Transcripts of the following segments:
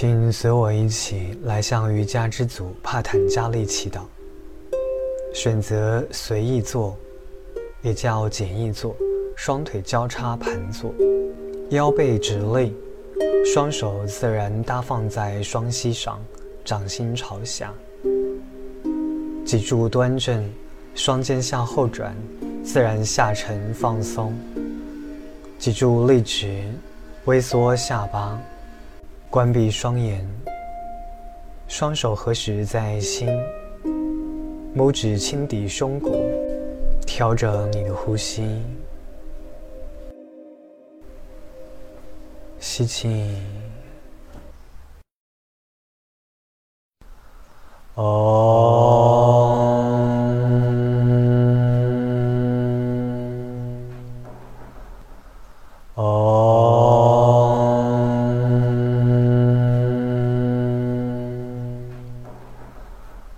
请随我一起来向瑜伽之祖帕坦加利祈祷。选择随意坐，也叫简易坐，双腿交叉盘坐，腰背直立，双手自然搭放在双膝上，掌心朝下。脊柱端正，双肩向后转，自然下沉放松。脊柱立直，微缩下巴。关闭双眼，双手合十在心，拇指轻抵胸骨，调整你的呼吸。吸气，哦。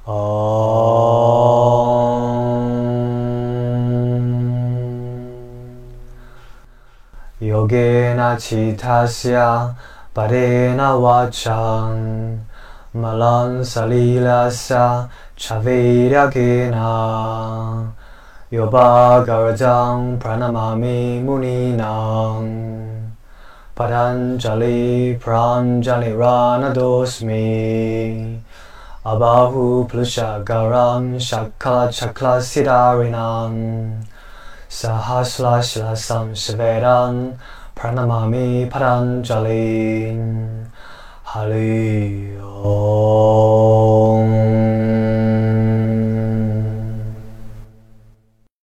아. 어... 여게나 치타시아 바레나 와창 말란살리라사 차베라게나 요바가르장 프라나마미 무니낭 바란자리 프란자리 라나도스미 Abahu Plushagaram Shakla Chakla Siddharinam Sahaslashilasam Shivedan Pranamami Paranjali Hari Om